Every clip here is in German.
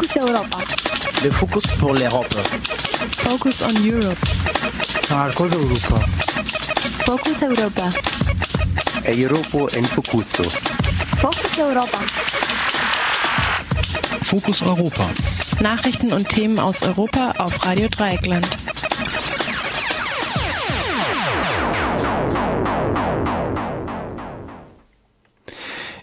Focus Europa. Le focus pour l'Europe. Focus on Europe. Marcos Europa. Focus Europa. Europa en Focuso. Focus Europa. Fokus Europa. Nachrichten und Themen aus Europa auf Radio Dreieckland.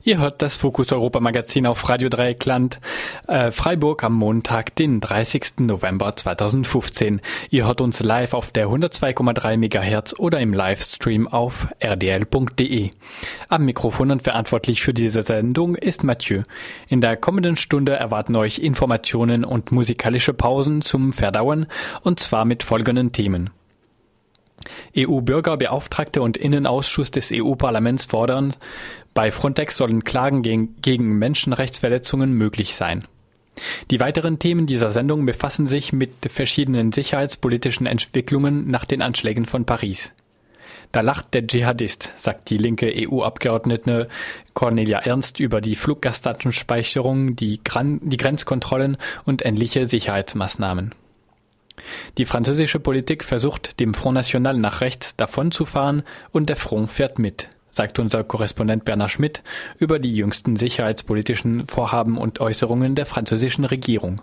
Ihr hört das Fokus Europa Magazin auf Radio Dreieckland äh, Freiburg am Montag, den 30. November 2015. Ihr hört uns live auf der 102,3 MHz oder im Livestream auf rdl.de. Am Mikrofon und verantwortlich für diese Sendung ist Mathieu. In der kommenden Stunde erwarten euch Informationen und musikalische Pausen zum Verdauen und zwar mit folgenden Themen. EU-Bürgerbeauftragte und Innenausschuss des EU-Parlaments fordern, bei Frontex sollen Klagen gegen, gegen Menschenrechtsverletzungen möglich sein. Die weiteren Themen dieser Sendung befassen sich mit verschiedenen sicherheitspolitischen Entwicklungen nach den Anschlägen von Paris. Da lacht der Dschihadist, sagt die linke EU-Abgeordnete Cornelia Ernst über die Fluggastdatenspeicherung, die, Gran die Grenzkontrollen und ähnliche Sicherheitsmaßnahmen. Die französische Politik versucht, dem Front National nach rechts davonzufahren und der Front fährt mit sagt unser Korrespondent Bernhard Schmidt über die jüngsten sicherheitspolitischen Vorhaben und Äußerungen der französischen Regierung.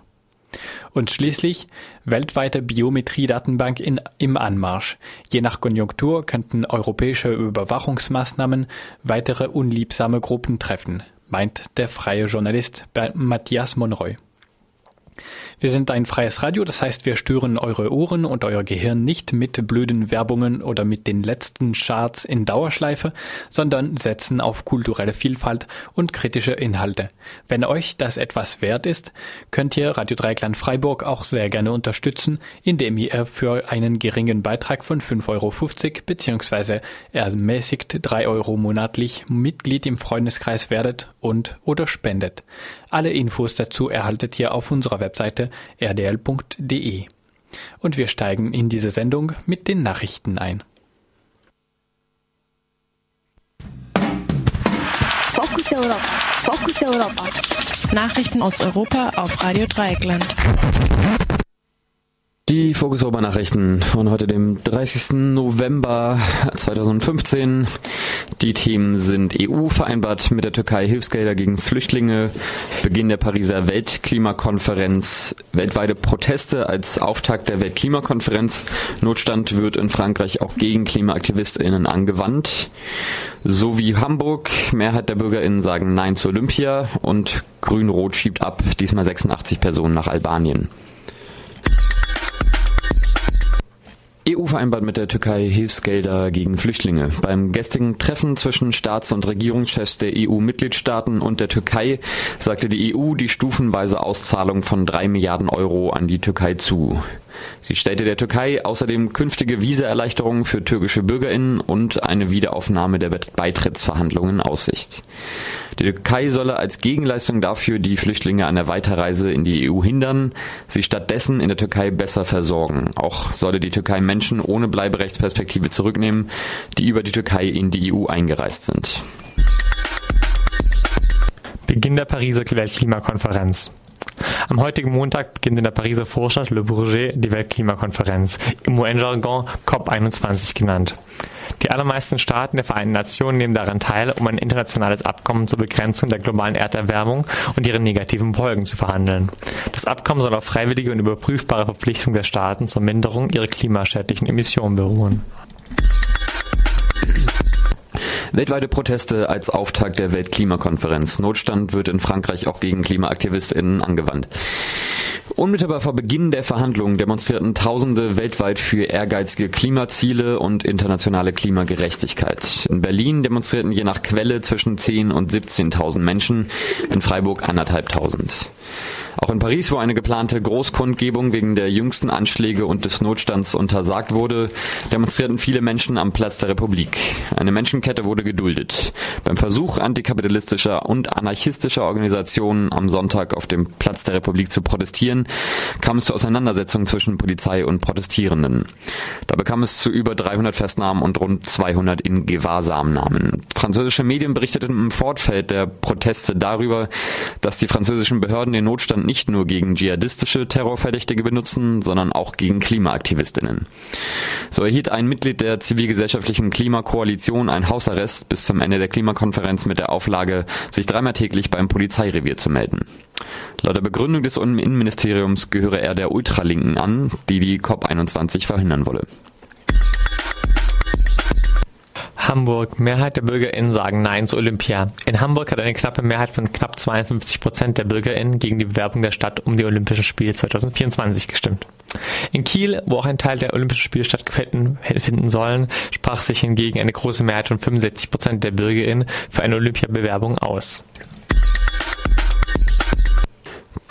Und schließlich weltweite Biometriedatenbank im Anmarsch. Je nach Konjunktur könnten europäische Überwachungsmaßnahmen weitere unliebsame Gruppen treffen, meint der freie Journalist Matthias Monroy. Wir sind ein freies Radio, das heißt, wir stören eure Ohren und euer Gehirn nicht mit blöden Werbungen oder mit den letzten Charts in Dauerschleife, sondern setzen auf kulturelle Vielfalt und kritische Inhalte. Wenn euch das etwas wert ist, könnt ihr Radio Dreikland Freiburg auch sehr gerne unterstützen, indem ihr für einen geringen Beitrag von 5,50 Euro bzw. ermäßigt 3 Euro monatlich Mitglied im Freundeskreis werdet und oder spendet. Alle Infos dazu erhaltet ihr auf unserer Webseite rdl.de. Und wir steigen in diese Sendung mit den Nachrichten ein. Focus Europa. Focus Europa. Nachrichten aus Europa auf Radio Dreieckland. Die Fokus Nachrichten von heute, dem 30. November 2015. Die Themen sind EU vereinbart mit der Türkei Hilfsgelder gegen Flüchtlinge, Beginn der Pariser Weltklimakonferenz, weltweite Proteste als Auftakt der Weltklimakonferenz, Notstand wird in Frankreich auch gegen KlimaaktivistInnen angewandt, sowie Hamburg, Mehrheit der BürgerInnen sagen Nein zu Olympia und Grün-Rot schiebt ab, diesmal 86 Personen nach Albanien. EU vereinbart mit der Türkei Hilfsgelder gegen Flüchtlinge. Beim gestrigen Treffen zwischen Staats- und Regierungschefs der EU-Mitgliedstaaten und der Türkei sagte die EU die stufenweise Auszahlung von drei Milliarden Euro an die Türkei zu. Sie stellte der Türkei außerdem künftige Visaerleichterungen für türkische BürgerInnen und eine Wiederaufnahme der Beitrittsverhandlungen in Aussicht. Die Türkei solle als Gegenleistung dafür die Flüchtlinge an der Weiterreise in die EU hindern, sie stattdessen in der Türkei besser versorgen. Auch solle die Türkei Menschen ohne Bleiberechtsperspektive zurücknehmen, die über die Türkei in die EU eingereist sind. Beginn der Pariser Weltklimakonferenz. Am heutigen Montag beginnt in der Pariser Vorstadt Le Bourget die Weltklimakonferenz, im UN-Jargon COP21 genannt. Die allermeisten Staaten der Vereinten Nationen nehmen daran teil, um ein internationales Abkommen zur Begrenzung der globalen Erderwärmung und ihren negativen Folgen zu verhandeln. Das Abkommen soll auf freiwillige und überprüfbare Verpflichtung der Staaten zur Minderung ihrer klimaschädlichen Emissionen beruhen. Weltweite Proteste als Auftakt der Weltklimakonferenz. Notstand wird in Frankreich auch gegen KlimaaktivistInnen angewandt. Unmittelbar vor Beginn der Verhandlungen demonstrierten Tausende weltweit für ehrgeizige Klimaziele und internationale Klimagerechtigkeit. In Berlin demonstrierten je nach Quelle zwischen 10 und 17.000 Menschen, in Freiburg anderthalbtausend. Auch in Paris, wo eine geplante Großkundgebung wegen der jüngsten Anschläge und des Notstands untersagt wurde, demonstrierten viele Menschen am Platz der Republik. Eine Menschenkette wurde geduldet. Beim Versuch antikapitalistischer und anarchistischer Organisationen am Sonntag auf dem Platz der Republik zu protestieren, kam es zu Auseinandersetzungen zwischen Polizei und Protestierenden. Da bekam es zu über 300 Festnahmen und rund 200 in Gewahrsamnahmen. Französische Medien berichteten im Fortfeld der Proteste darüber, dass die französischen Behörden den Notstand nicht nur gegen dschihadistische Terrorverdächtige benutzen, sondern auch gegen Klimaaktivistinnen. So erhielt ein Mitglied der zivilgesellschaftlichen Klimakoalition ein Hausarrest bis zum Ende der Klimakonferenz mit der Auflage, sich dreimal täglich beim Polizeirevier zu melden. Laut der Begründung des Innenministeriums gehöre er der Ultralinken an, die die COP21 verhindern wolle. Hamburg. Mehrheit der BürgerInnen sagen Nein zu Olympia. In Hamburg hat eine knappe Mehrheit von knapp 52 Prozent der BürgerInnen gegen die Bewerbung der Stadt um die Olympischen Spiele 2024 gestimmt. In Kiel, wo auch ein Teil der Olympischen Spiele stattfinden sollen, sprach sich hingegen eine große Mehrheit von 65 Prozent der BürgerInnen für eine Olympiabewerbung aus.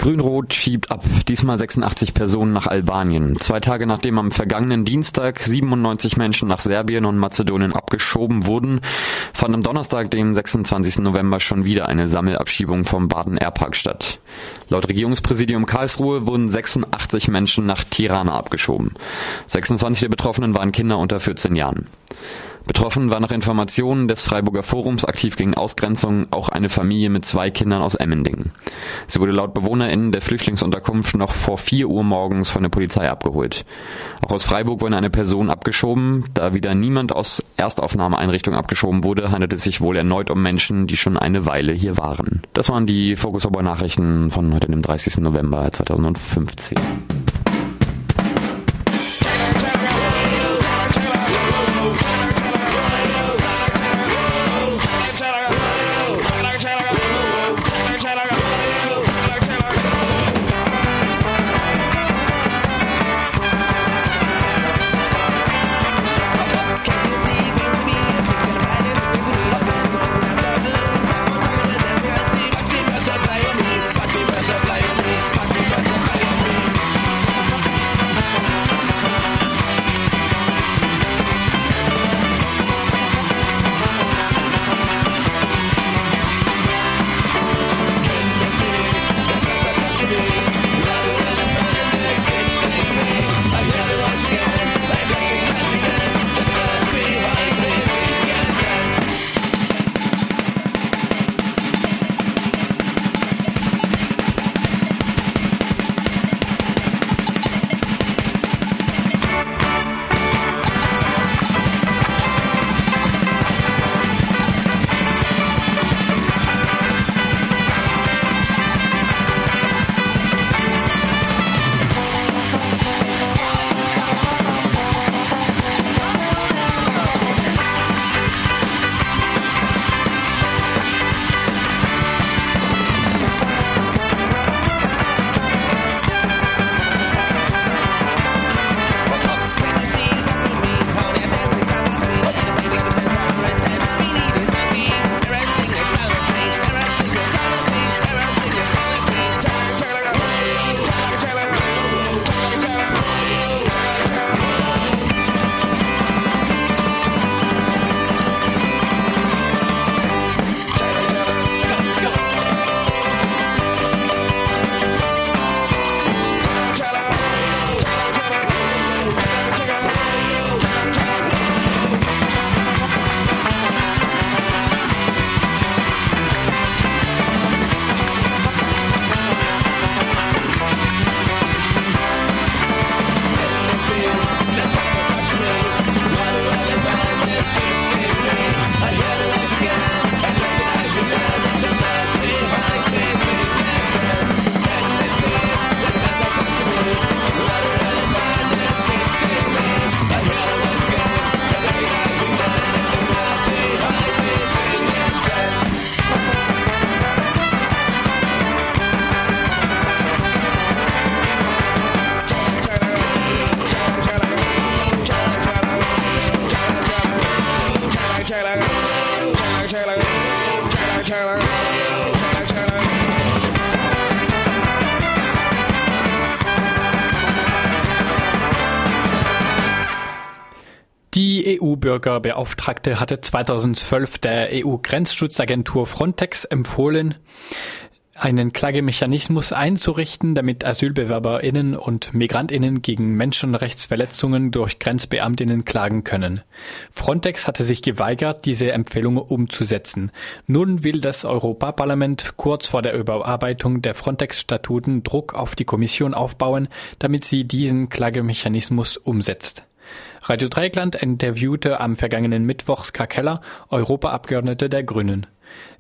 Grün-Rot schiebt ab, diesmal 86 Personen nach Albanien. Zwei Tage nachdem am vergangenen Dienstag 97 Menschen nach Serbien und Mazedonien abgeschoben wurden, fand am Donnerstag, dem 26. November, schon wieder eine Sammelabschiebung vom Baden Airpark statt. Laut Regierungspräsidium Karlsruhe wurden 86 Menschen nach Tirana abgeschoben. 26 der Betroffenen waren Kinder unter 14 Jahren. Betroffen war nach Informationen des Freiburger Forums aktiv gegen Ausgrenzung auch eine Familie mit zwei Kindern aus Emmendingen. Sie wurde laut BewohnerInnen der Flüchtlingsunterkunft noch vor 4 Uhr morgens von der Polizei abgeholt. Auch aus Freiburg wurde eine Person abgeschoben. Da wieder niemand aus Erstaufnahmeeinrichtungen abgeschoben wurde, handelt es sich wohl erneut um Menschen, die schon eine Weile hier waren. Das waren die Focus Nachrichten von heute, dem 30. November 2015. EU-Bürgerbeauftragte hatte 2012 der EU-Grenzschutzagentur Frontex empfohlen, einen Klagemechanismus einzurichten, damit Asylbewerberinnen und Migrantinnen gegen Menschenrechtsverletzungen durch Grenzbeamtinnen klagen können. Frontex hatte sich geweigert, diese Empfehlung umzusetzen. Nun will das Europaparlament kurz vor der Überarbeitung der Frontex-Statuten Druck auf die Kommission aufbauen, damit sie diesen Klagemechanismus umsetzt. Radio Dreieckland interviewte am vergangenen Mittwoch Ska Keller, Europaabgeordnete der Grünen.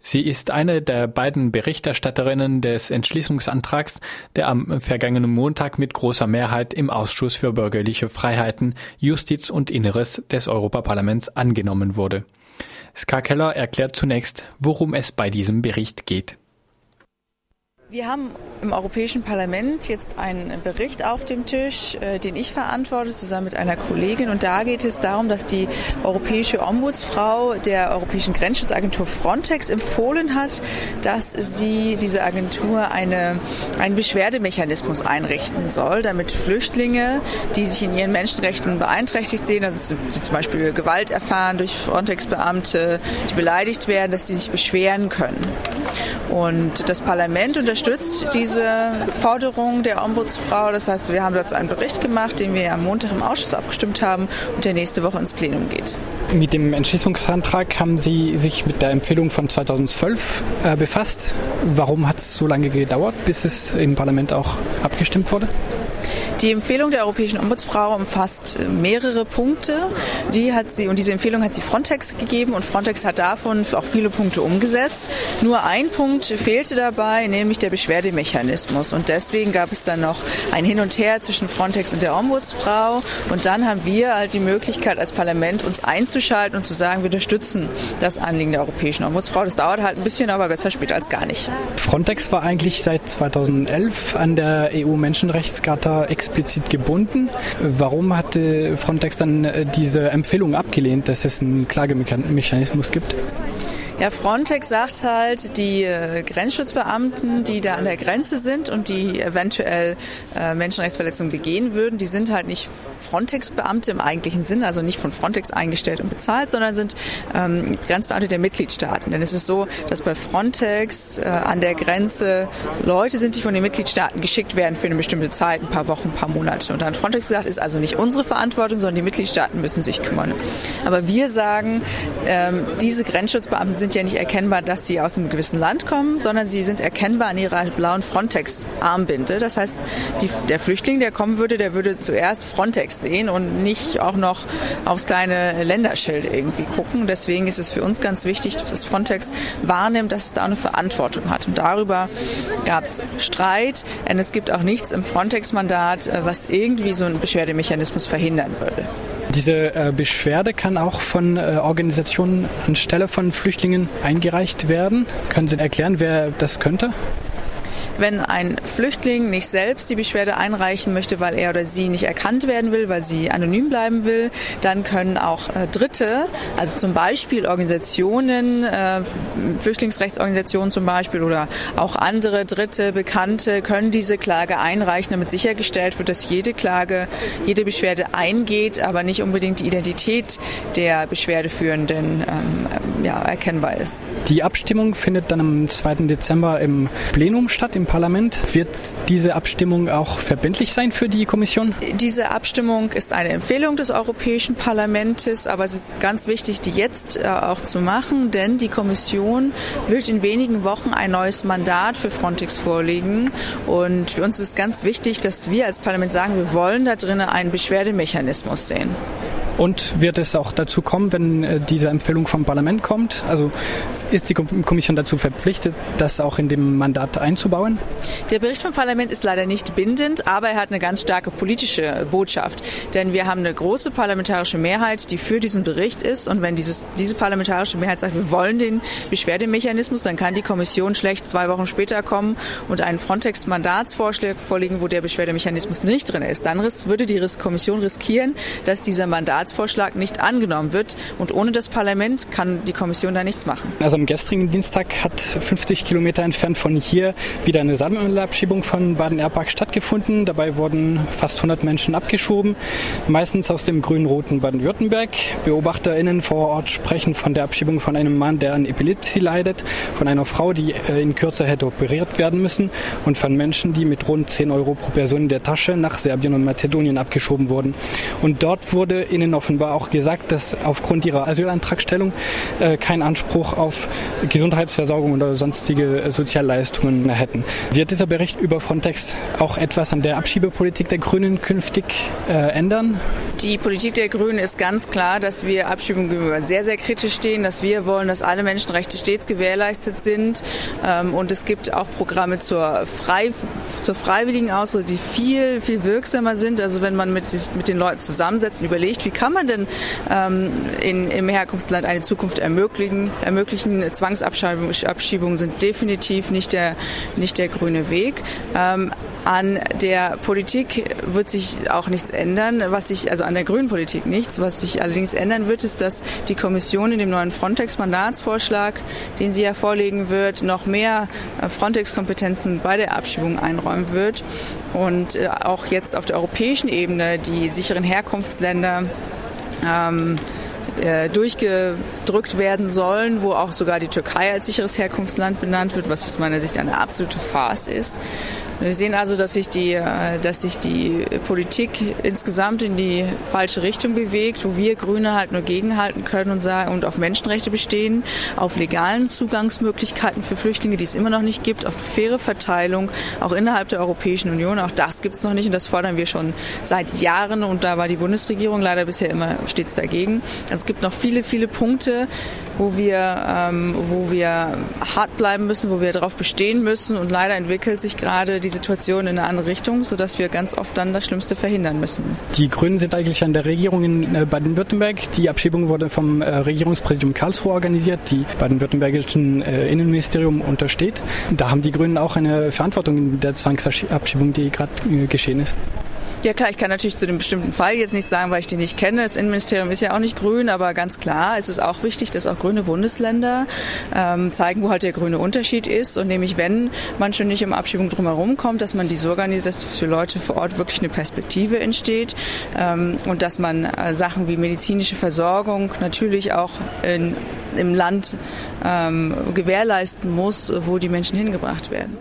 Sie ist eine der beiden Berichterstatterinnen des Entschließungsantrags, der am vergangenen Montag mit großer Mehrheit im Ausschuss für bürgerliche Freiheiten, Justiz und Inneres des Europaparlaments angenommen wurde. Ska Keller erklärt zunächst, worum es bei diesem Bericht geht. Wir haben im Europäischen Parlament jetzt einen Bericht auf dem Tisch, äh, den ich verantworte, zusammen mit einer Kollegin. Und da geht es darum, dass die europäische Ombudsfrau der Europäischen Grenzschutzagentur Frontex empfohlen hat, dass sie diese Agentur eine, einen Beschwerdemechanismus einrichten soll, damit Flüchtlinge, die sich in ihren Menschenrechten beeinträchtigt sehen, also zum Beispiel Gewalt erfahren durch Frontex-Beamte, die beleidigt werden, dass sie sich beschweren können. Und das Parlament unterstützt diese Forderung der Ombudsfrau. Das heißt, wir haben dazu einen Bericht gemacht, den wir am Montag im Ausschuss abgestimmt haben und der nächste Woche ins Plenum geht. Mit dem Entschließungsantrag haben Sie sich mit der Empfehlung von 2012 äh, befasst. Warum hat es so lange gedauert, bis es im Parlament auch abgestimmt wurde? Die Empfehlung der Europäischen Ombudsfrau umfasst mehrere Punkte. Die hat sie, und diese Empfehlung hat sie Frontex gegeben und Frontex hat davon auch viele Punkte umgesetzt. Nur ein Punkt fehlte dabei, nämlich der Beschwerdemechanismus. Und deswegen gab es dann noch ein Hin und Her zwischen Frontex und der Ombudsfrau. Und dann haben wir halt die Möglichkeit als Parlament uns einzuschalten und zu sagen, wir unterstützen das Anliegen der Europäischen Ombudsfrau. Das dauert halt ein bisschen, aber besser später als gar nicht. Frontex war eigentlich seit 2011 an der Explizit gebunden. Warum hatte Frontex dann äh, diese Empfehlung abgelehnt, dass es einen Klagemechanismus gibt? Ja, Frontex sagt halt, die äh, Grenzschutzbeamten, die da an der Grenze sind und die eventuell äh, Menschenrechtsverletzungen begehen würden, die sind halt nicht Frontex-Beamte im eigentlichen Sinn, also nicht von Frontex eingestellt und bezahlt, sondern sind ähm, Grenzbeamte der Mitgliedstaaten. Denn es ist so, dass bei Frontex äh, an der Grenze Leute sind, die von den Mitgliedstaaten geschickt werden für eine bestimmte Zeit, ein paar Wochen, ein paar Monate. Und dann Frontex gesagt, ist also nicht unsere Verantwortung, sondern die Mitgliedstaaten müssen sich kümmern. Aber wir sagen, ähm, diese Grenzschutzbeamten sind ja nicht erkennbar, dass sie aus einem gewissen Land kommen, sondern sie sind erkennbar an ihrer blauen Frontex-Armbinde. Das heißt, die, der Flüchtling, der kommen würde, der würde zuerst Frontex sehen und nicht auch noch aufs kleine Länderschild irgendwie gucken. Deswegen ist es für uns ganz wichtig, dass Frontex wahrnimmt, dass es da eine Verantwortung hat. Und darüber gab es Streit. Und es gibt auch nichts im Frontex-Mandat, äh, was irgendwie so einen Beschwerdemechanismus verhindern würde. Diese äh, Beschwerde kann auch von äh, Organisationen anstelle von Flüchtlingen eingereicht werden. Können Sie erklären, wer das könnte? Wenn ein Flüchtling nicht selbst die Beschwerde einreichen möchte, weil er oder sie nicht erkannt werden will, weil sie anonym bleiben will, dann können auch äh, Dritte, also zum Beispiel Organisationen, äh, Flüchtlingsrechtsorganisationen zum Beispiel oder auch andere Dritte, Bekannte, können diese Klage einreichen, damit sichergestellt wird, dass jede Klage, jede Beschwerde eingeht, aber nicht unbedingt die Identität der Beschwerdeführenden ähm, ja, erkennbar ist. Die Abstimmung findet dann am 2. Dezember im Plenum statt, im im Parlament. Wird diese Abstimmung auch verbindlich sein für die Kommission? Diese Abstimmung ist eine Empfehlung des Europäischen Parlaments, aber es ist ganz wichtig, die jetzt äh, auch zu machen, denn die Kommission wird in wenigen Wochen ein neues Mandat für Frontex vorlegen. Und für uns ist ganz wichtig, dass wir als Parlament sagen, wir wollen da drinnen einen Beschwerdemechanismus sehen. Und wird es auch dazu kommen, wenn äh, diese Empfehlung vom Parlament kommt? Also ist die Kommission dazu verpflichtet, das auch in dem Mandat einzubauen? Der Bericht vom Parlament ist leider nicht bindend, aber er hat eine ganz starke politische Botschaft. Denn wir haben eine große parlamentarische Mehrheit, die für diesen Bericht ist. Und wenn dieses, diese parlamentarische Mehrheit sagt, wir wollen den Beschwerdemechanismus, dann kann die Kommission schlecht zwei Wochen später kommen und einen Frontex-Mandatsvorschlag vorlegen, wo der Beschwerdemechanismus nicht drin ist. Dann würde die Kommission riskieren, dass dieser Mandatsvorschlag nicht angenommen wird. Und ohne das Parlament kann die Kommission da nichts machen. Also gestrigen Dienstag hat 50 Kilometer entfernt von hier wieder eine Sammelabschiebung von Baden-Erbach stattgefunden. Dabei wurden fast 100 Menschen abgeschoben, meistens aus dem grün-roten Baden-Württemberg. BeobachterInnen vor Ort sprechen von der Abschiebung von einem Mann, der an Epilepsie leidet, von einer Frau, die äh, in Kürze hätte operiert werden müssen und von Menschen, die mit rund 10 Euro pro Person in der Tasche nach Serbien und Mazedonien abgeschoben wurden. Und dort wurde ihnen offenbar auch gesagt, dass aufgrund ihrer Asylantragstellung äh, kein Anspruch auf Gesundheitsversorgung oder sonstige Sozialleistungen hätten. Wird dieser Bericht über Frontex auch etwas an der Abschiebepolitik der Grünen künftig äh, ändern? Die Politik der Grünen ist ganz klar, dass wir Abschiebungen gegenüber sehr, sehr kritisch stehen, dass wir wollen, dass alle Menschenrechte stets gewährleistet sind. Ähm, und es gibt auch Programme zur, Frei, zur freiwilligen Ausreise, die viel, viel wirksamer sind. Also wenn man mit, mit den Leuten zusammensetzt und überlegt, wie kann man denn ähm, in, im Herkunftsland eine Zukunft ermöglichen, ermöglichen. Zwangsabschiebungen sind definitiv nicht der, nicht der grüne Weg. Ähm, an der Politik wird sich auch nichts ändern, was sich, also an der grünen Politik nichts. Was sich allerdings ändern wird, ist, dass die Kommission in dem neuen Frontex-Mandatsvorschlag, den sie ja vorlegen wird, noch mehr äh, Frontex-Kompetenzen bei der Abschiebung einräumen wird und äh, auch jetzt auf der europäischen Ebene die sicheren Herkunftsländer ähm, äh, durchgedrückt werden sollen, wo auch sogar die Türkei als sicheres Herkunftsland benannt wird, was aus meiner Sicht eine absolute Farce ist. Wir sehen also, dass sich die, äh, dass sich die Politik insgesamt in die falsche Richtung bewegt, wo wir Grüne halt nur gegenhalten können und, sagen, und auf Menschenrechte bestehen, auf legalen Zugangsmöglichkeiten für Flüchtlinge, die es immer noch nicht gibt, auf faire Verteilung, auch innerhalb der Europäischen Union. Auch das gibt es noch nicht und das fordern wir schon seit Jahren und da war die Bundesregierung leider bisher immer stets dagegen. Also es gibt noch viele, viele Punkte, wo wir, ähm, wo wir hart bleiben müssen, wo wir darauf bestehen müssen und leider entwickelt sich gerade die Situation in eine andere Richtung, sodass wir ganz oft dann das Schlimmste verhindern müssen. Die Grünen sind eigentlich an der Regierung in äh, Baden-Württemberg. Die Abschiebung wurde vom äh, Regierungspräsidium Karlsruhe organisiert, die baden-württembergischen äh, Innenministerium untersteht. Da haben die Grünen auch eine Verantwortung in der Zwangsabschiebung, die gerade geschehen ist. Ja klar, ich kann natürlich zu dem bestimmten Fall jetzt nicht sagen, weil ich den nicht kenne. Das Innenministerium ist ja auch nicht grün, aber ganz klar, es ist auch wichtig, dass auch grüne Bundesländer ähm, zeigen, wo halt der grüne Unterschied ist. Und nämlich, wenn man schon nicht um Abschiebung drumherum kommt, dass man die so organisiert, dass für Leute vor Ort wirklich eine Perspektive entsteht ähm, und dass man äh, Sachen wie medizinische Versorgung natürlich auch in, im Land ähm, gewährleisten muss, wo die Menschen hingebracht werden.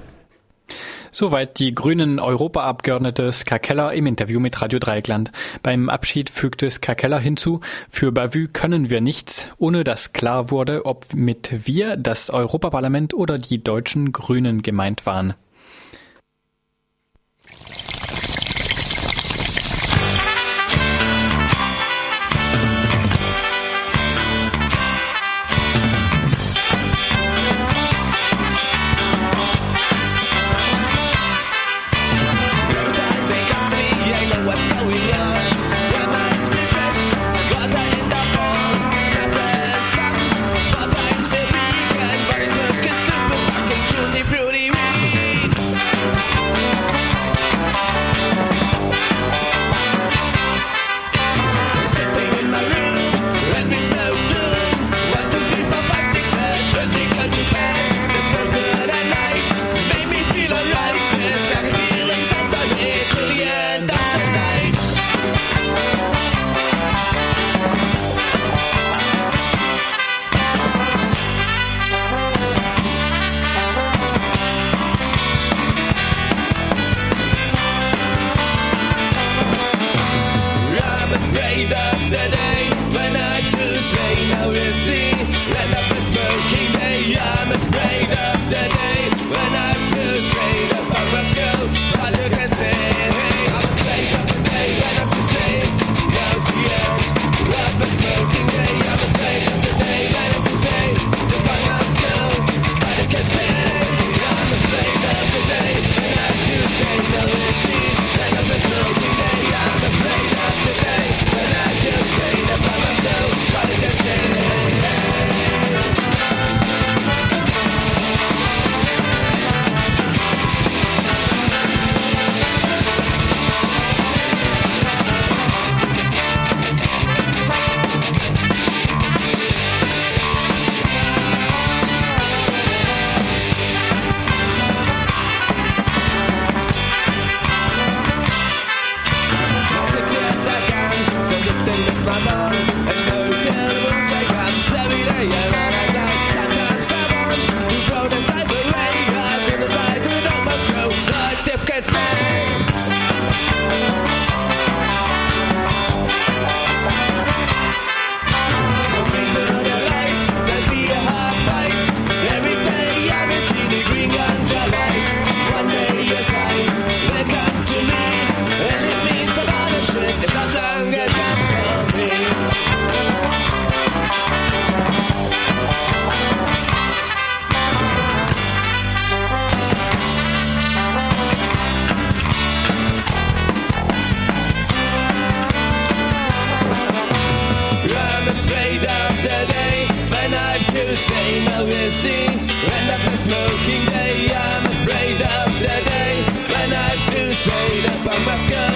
Soweit die grünen Europaabgeordnete Ska Keller im Interview mit Radio Dreieckland. Beim Abschied fügte Ska Keller hinzu, für Bavü können wir nichts, ohne dass klar wurde, ob mit wir das Europaparlament oder die deutschen Grünen gemeint waren. Alaska.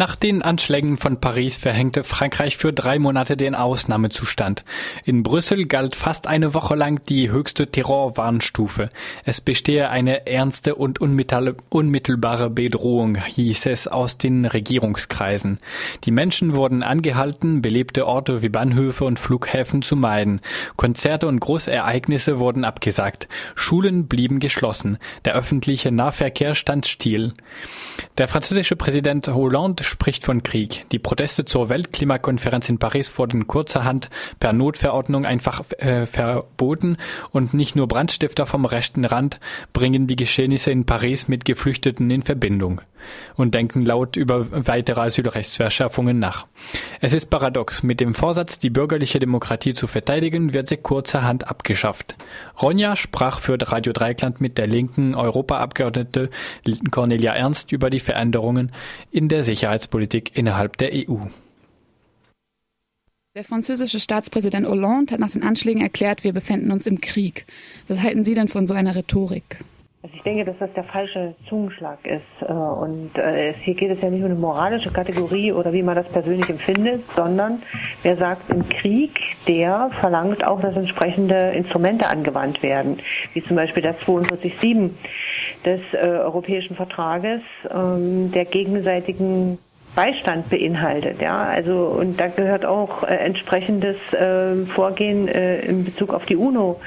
Nach den Anschlägen von Paris verhängte Frankreich für drei Monate den Ausnahmezustand. In Brüssel galt fast eine Woche lang die höchste Terrorwarnstufe. Es bestehe eine ernste und unmittelbare Bedrohung, hieß es aus den Regierungskreisen. Die Menschen wurden angehalten, belebte Orte wie Bahnhöfe und Flughäfen zu meiden. Konzerte und Großereignisse wurden abgesagt. Schulen blieben geschlossen. Der öffentliche Nahverkehr stand still. Der französische Präsident Hollande spricht von Krieg. Die Proteste zur Weltklimakonferenz in Paris wurden kurzerhand per Notverordnung einfach äh, verboten und nicht nur Brandstifter vom rechten Rand bringen die Geschehnisse in Paris mit Geflüchteten in Verbindung und denken laut über weitere Asylrechtsverschärfungen nach. Es ist paradox. Mit dem Vorsatz, die bürgerliche Demokratie zu verteidigen, wird sie kurzerhand abgeschafft. Ronja sprach für Radio Dreikland mit der linken Europaabgeordnete Cornelia Ernst über die Veränderungen in der Sicherheitspolitik innerhalb der EU. Der französische Staatspräsident Hollande hat nach den Anschlägen erklärt, wir befinden uns im Krieg. Was halten Sie denn von so einer Rhetorik? Also ich denke, dass das der falsche Zungenschlag ist. Äh, und äh, hier geht es ja nicht um eine moralische Kategorie oder wie man das persönlich empfindet, sondern wer sagt im Krieg, der verlangt auch, dass entsprechende Instrumente angewandt werden, wie zum Beispiel der 42.7 des äh, Europäischen Vertrages ähm, der gegenseitigen Beistand beinhaltet, ja. Also und da gehört auch äh, entsprechendes äh, Vorgehen äh, in Bezug auf die UNO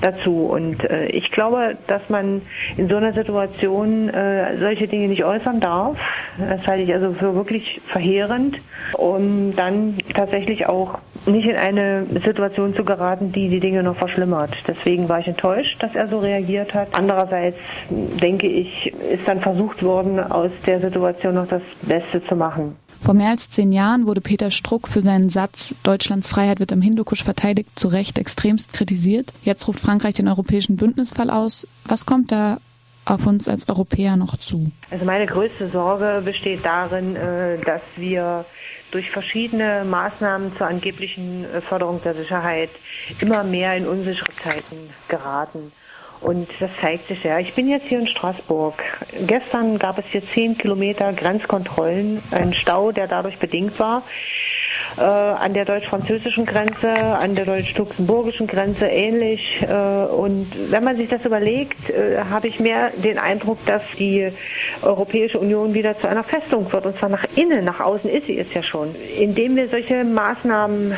dazu. Und äh, ich glaube, dass man in so einer Situation äh, solche Dinge nicht äußern darf. Das halte ich also für wirklich verheerend, um dann tatsächlich auch nicht in eine Situation zu geraten, die die Dinge noch verschlimmert. Deswegen war ich enttäuscht, dass er so reagiert hat. Andererseits denke ich, ist dann versucht worden, aus der Situation noch das Beste zu machen. Vor mehr als zehn Jahren wurde Peter Struck für seinen Satz Deutschlands Freiheit wird am Hindukusch verteidigt zu Recht extremst kritisiert. Jetzt ruft Frankreich den europäischen Bündnisfall aus. Was kommt da auf uns als Europäer noch zu? Also meine größte Sorge besteht darin, äh, dass wir durch verschiedene Maßnahmen zur angeblichen äh, Förderung der Sicherheit immer mehr in unsichere Zeiten geraten. Und das zeigt sich ja. Ich bin jetzt hier in Straßburg. Gestern gab es hier zehn Kilometer Grenzkontrollen, ein Stau, der dadurch bedingt war äh, an der deutsch-französischen Grenze, an der deutsch-luxemburgischen Grenze ähnlich. Äh, und wenn man sich das überlegt, äh, habe ich mehr den Eindruck, dass die Europäische Union wieder zu einer Festung wird. Und zwar nach innen, nach außen ist sie es ja schon. Indem wir solche Maßnahmen äh,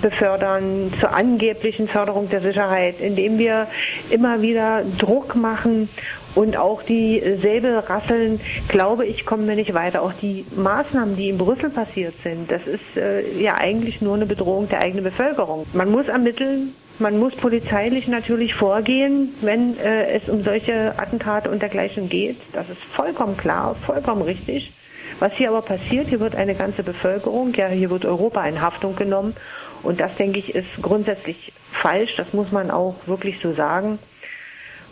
befördern zur angeblichen Förderung der Sicherheit, indem wir immer wieder Druck machen und auch die Säbelrasseln, glaube ich, kommen wir nicht weiter. Auch die Maßnahmen, die in Brüssel passiert sind, das ist äh, ja eigentlich nur eine Bedrohung der eigenen Bevölkerung. Man muss ermitteln, man muss polizeilich natürlich vorgehen, wenn äh, es um solche Attentate und dergleichen geht. Das ist vollkommen klar, vollkommen richtig. Was hier aber passiert, hier wird eine ganze Bevölkerung, ja, hier wird Europa in Haftung genommen. Und das, denke ich, ist grundsätzlich falsch. Das muss man auch wirklich so sagen.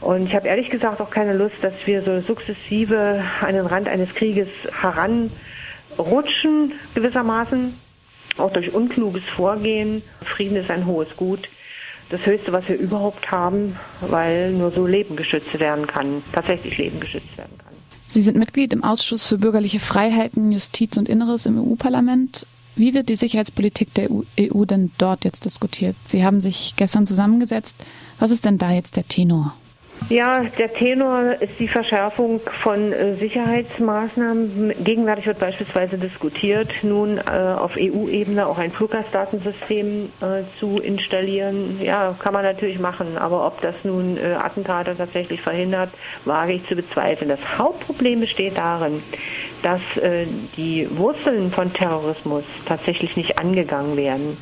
Und ich habe ehrlich gesagt auch keine Lust, dass wir so sukzessive an den Rand eines Krieges heranrutschen, gewissermaßen, auch durch unkluges Vorgehen. Frieden ist ein hohes Gut. Das Höchste, was wir überhaupt haben, weil nur so Leben geschützt werden kann, tatsächlich Leben geschützt werden kann. Sie sind Mitglied im Ausschuss für bürgerliche Freiheiten, Justiz und Inneres im EU-Parlament. Wie wird die Sicherheitspolitik der EU e denn dort jetzt diskutiert? Sie haben sich gestern zusammengesetzt. Was ist denn da jetzt der Tenor? Ja, der Tenor ist die Verschärfung von äh, Sicherheitsmaßnahmen. Gegenwärtig wird beispielsweise diskutiert, nun äh, auf EU-Ebene auch ein Fluggastdatensystem äh, zu installieren. Ja, kann man natürlich machen, aber ob das nun äh, Attentate tatsächlich verhindert, wage ich zu bezweifeln. Das Hauptproblem besteht darin, dass äh, die Wurzeln von Terrorismus tatsächlich nicht angegangen werden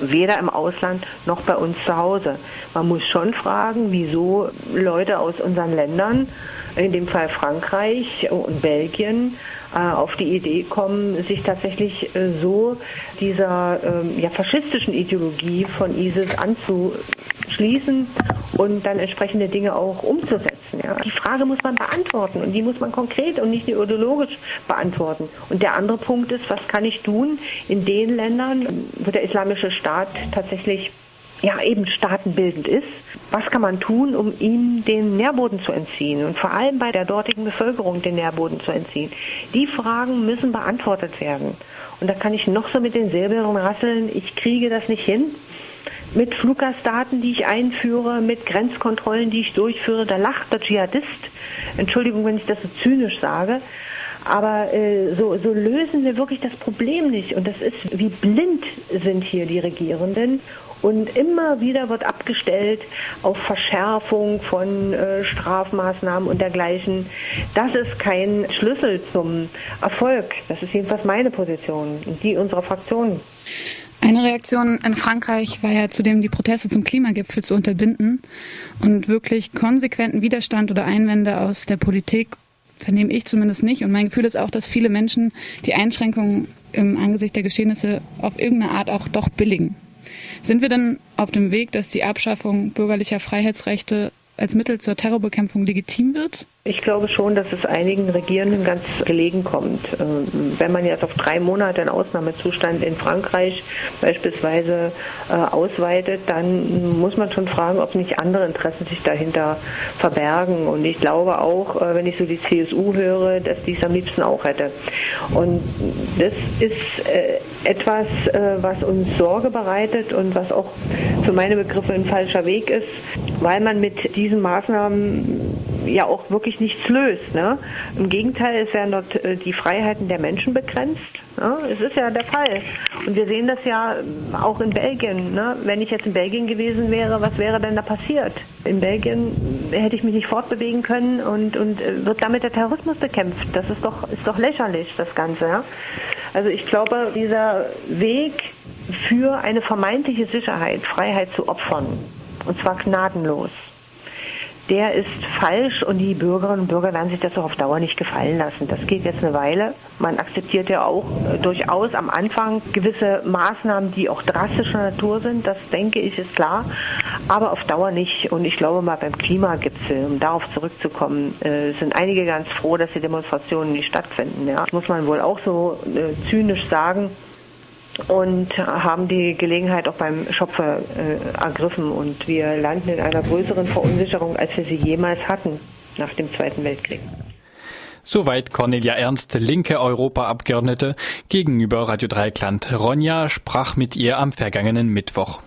weder im Ausland noch bei uns zu Hause. Man muss schon fragen, wieso Leute aus unseren Ländern, in dem Fall Frankreich und Belgien, äh, auf die Idee kommen, sich tatsächlich äh, so dieser ähm, ja, faschistischen Ideologie von ISIS anzuschließen und dann entsprechende Dinge auch umzusetzen. Ja. Die Frage muss man beantworten und die muss man konkret und nicht ideologisch beantworten. Und der andere Punkt ist, was kann ich tun in den Ländern, wo der islamische Staat tatsächlich ja eben staatenbildend ist. Was kann man tun, um ihm den Nährboden zu entziehen und vor allem bei der dortigen Bevölkerung den Nährboden zu entziehen? Die Fragen müssen beantwortet werden. Und da kann ich noch so mit den Säbeln rasseln, ich kriege das nicht hin. Mit Fluggastdaten, die ich einführe, mit Grenzkontrollen, die ich durchführe, da lacht der Dschihadist. Entschuldigung, wenn ich das so zynisch sage. Aber äh, so, so lösen wir wirklich das Problem nicht. Und das ist, wie blind sind hier die Regierenden. Und immer wieder wird abgestellt auf Verschärfung von äh, Strafmaßnahmen und dergleichen. Das ist kein Schlüssel zum Erfolg. Das ist jedenfalls meine Position und die unserer Fraktion. Eine Reaktion in Frankreich war ja zudem, die Proteste zum Klimagipfel zu unterbinden und wirklich konsequenten Widerstand oder Einwände aus der Politik vernehme ich zumindest nicht. Und mein Gefühl ist auch, dass viele Menschen die Einschränkungen im Angesicht der Geschehnisse auf irgendeine Art auch doch billigen. Sind wir denn auf dem Weg, dass die Abschaffung bürgerlicher Freiheitsrechte als Mittel zur Terrorbekämpfung legitim wird? Ich glaube schon, dass es einigen Regierenden ganz gelegen kommt. Ähm, wenn man jetzt auf drei Monate einen Ausnahmezustand in Frankreich beispielsweise äh, ausweitet, dann muss man schon fragen, ob nicht andere Interessen sich dahinter verbergen. Und ich glaube auch, äh, wenn ich so die CSU höre, dass die es am liebsten auch hätte. Und das ist äh, etwas, was uns Sorge bereitet und was auch für meine Begriffe ein falscher Weg ist, weil man mit diesen Maßnahmen ja auch wirklich nichts löst. Ne? Im Gegenteil, es werden dort äh, die Freiheiten der Menschen begrenzt. Ne? Es ist ja der Fall. Und wir sehen das ja auch in Belgien. Ne? Wenn ich jetzt in Belgien gewesen wäre, was wäre denn da passiert? In Belgien hätte ich mich nicht fortbewegen können und, und äh, wird damit der Terrorismus bekämpft. Das ist doch, ist doch lächerlich, das Ganze. Ja? Also ich glaube, dieser Weg für eine vermeintliche Sicherheit, Freiheit zu opfern, und zwar gnadenlos, der ist falsch und die Bürgerinnen und Bürger werden sich das auch auf Dauer nicht gefallen lassen. Das geht jetzt eine Weile. Man akzeptiert ja auch äh, durchaus am Anfang gewisse Maßnahmen, die auch drastischer Natur sind. Das denke ich ist klar, aber auf Dauer nicht. Und ich glaube mal beim Klimagipfel, um darauf zurückzukommen, äh, sind einige ganz froh, dass die Demonstrationen nicht stattfinden. Ja. Das muss man wohl auch so äh, zynisch sagen und haben die Gelegenheit auch beim Schopfer äh, ergriffen. Und wir landen in einer größeren Verunsicherung, als wir sie jemals hatten nach dem Zweiten Weltkrieg. Soweit Cornelia Ernst, linke Europaabgeordnete, gegenüber Radio Dreikland. Ronja sprach mit ihr am vergangenen Mittwoch.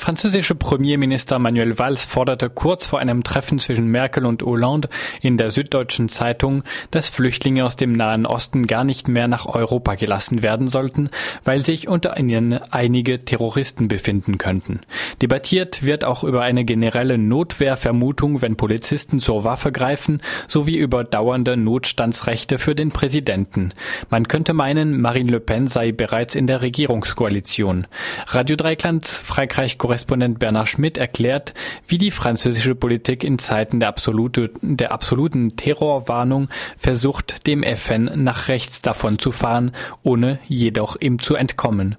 Französische Premierminister Manuel Valls forderte kurz vor einem Treffen zwischen Merkel und Hollande in der Süddeutschen Zeitung, dass Flüchtlinge aus dem Nahen Osten gar nicht mehr nach Europa gelassen werden sollten, weil sich unter ihnen einige Terroristen befinden könnten. Debattiert wird auch über eine generelle Notwehrvermutung, wenn Polizisten zur Waffe greifen, sowie über dauernde Notstandsrechte für den Präsidenten. Man könnte meinen, Marine Le Pen sei bereits in der Regierungskoalition. Radio Dreikland, Frankreich Frankreich-Korrespondent Bernard Schmidt erklärt, wie die französische Politik in Zeiten der, absolute, der absoluten Terrorwarnung versucht, dem FN nach rechts davon zu fahren, ohne jedoch ihm zu entkommen.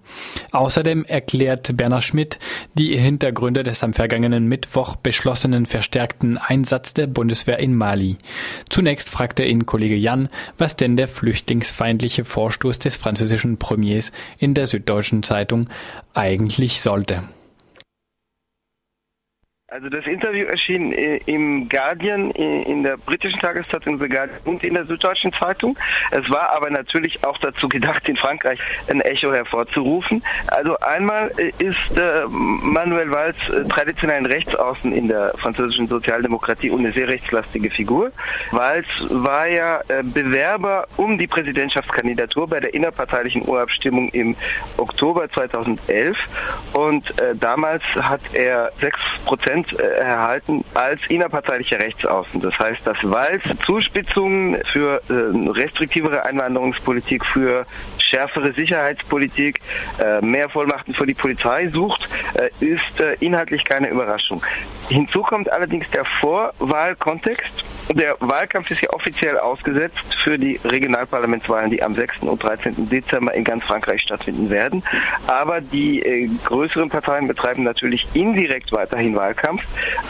Außerdem erklärt Bernard Schmidt die Hintergründe des am vergangenen Mittwoch beschlossenen verstärkten Einsatz der Bundeswehr in Mali. Zunächst fragte ihn Kollege Jan, was denn der flüchtlingsfeindliche Vorstoß des französischen Premiers in der Süddeutschen Zeitung eigentlich sollte. Also das Interview erschien äh, im Guardian, äh, in der britischen Tageszeitung The Guardian und in der Süddeutschen Zeitung. Es war aber natürlich auch dazu gedacht, in Frankreich ein Echo hervorzurufen. Also einmal äh, ist Manuel Valls traditionell ein Rechtsaußen in der französischen Sozialdemokratie und eine sehr rechtslastige Figur. Valls war ja Bewerber um die Präsidentschaftskandidatur bei der innerparteilichen Urabstimmung im Oktober 2011 und damals hat er sechs Prozent Prozent äh, erhalten als innerparteilicher Rechtsaußen. Das heißt, dass Walz Zuspitzungen für äh, restriktivere Einwanderungspolitik, für schärfere Sicherheitspolitik, äh, mehr Vollmachten für die Polizei sucht, ist inhaltlich keine Überraschung. Hinzu kommt allerdings der Vorwahlkontext. Der Wahlkampf ist ja offiziell ausgesetzt für die Regionalparlamentswahlen, die am 6. und 13. Dezember in ganz Frankreich stattfinden werden. Aber die größeren Parteien betreiben natürlich indirekt weiterhin Wahlkampf,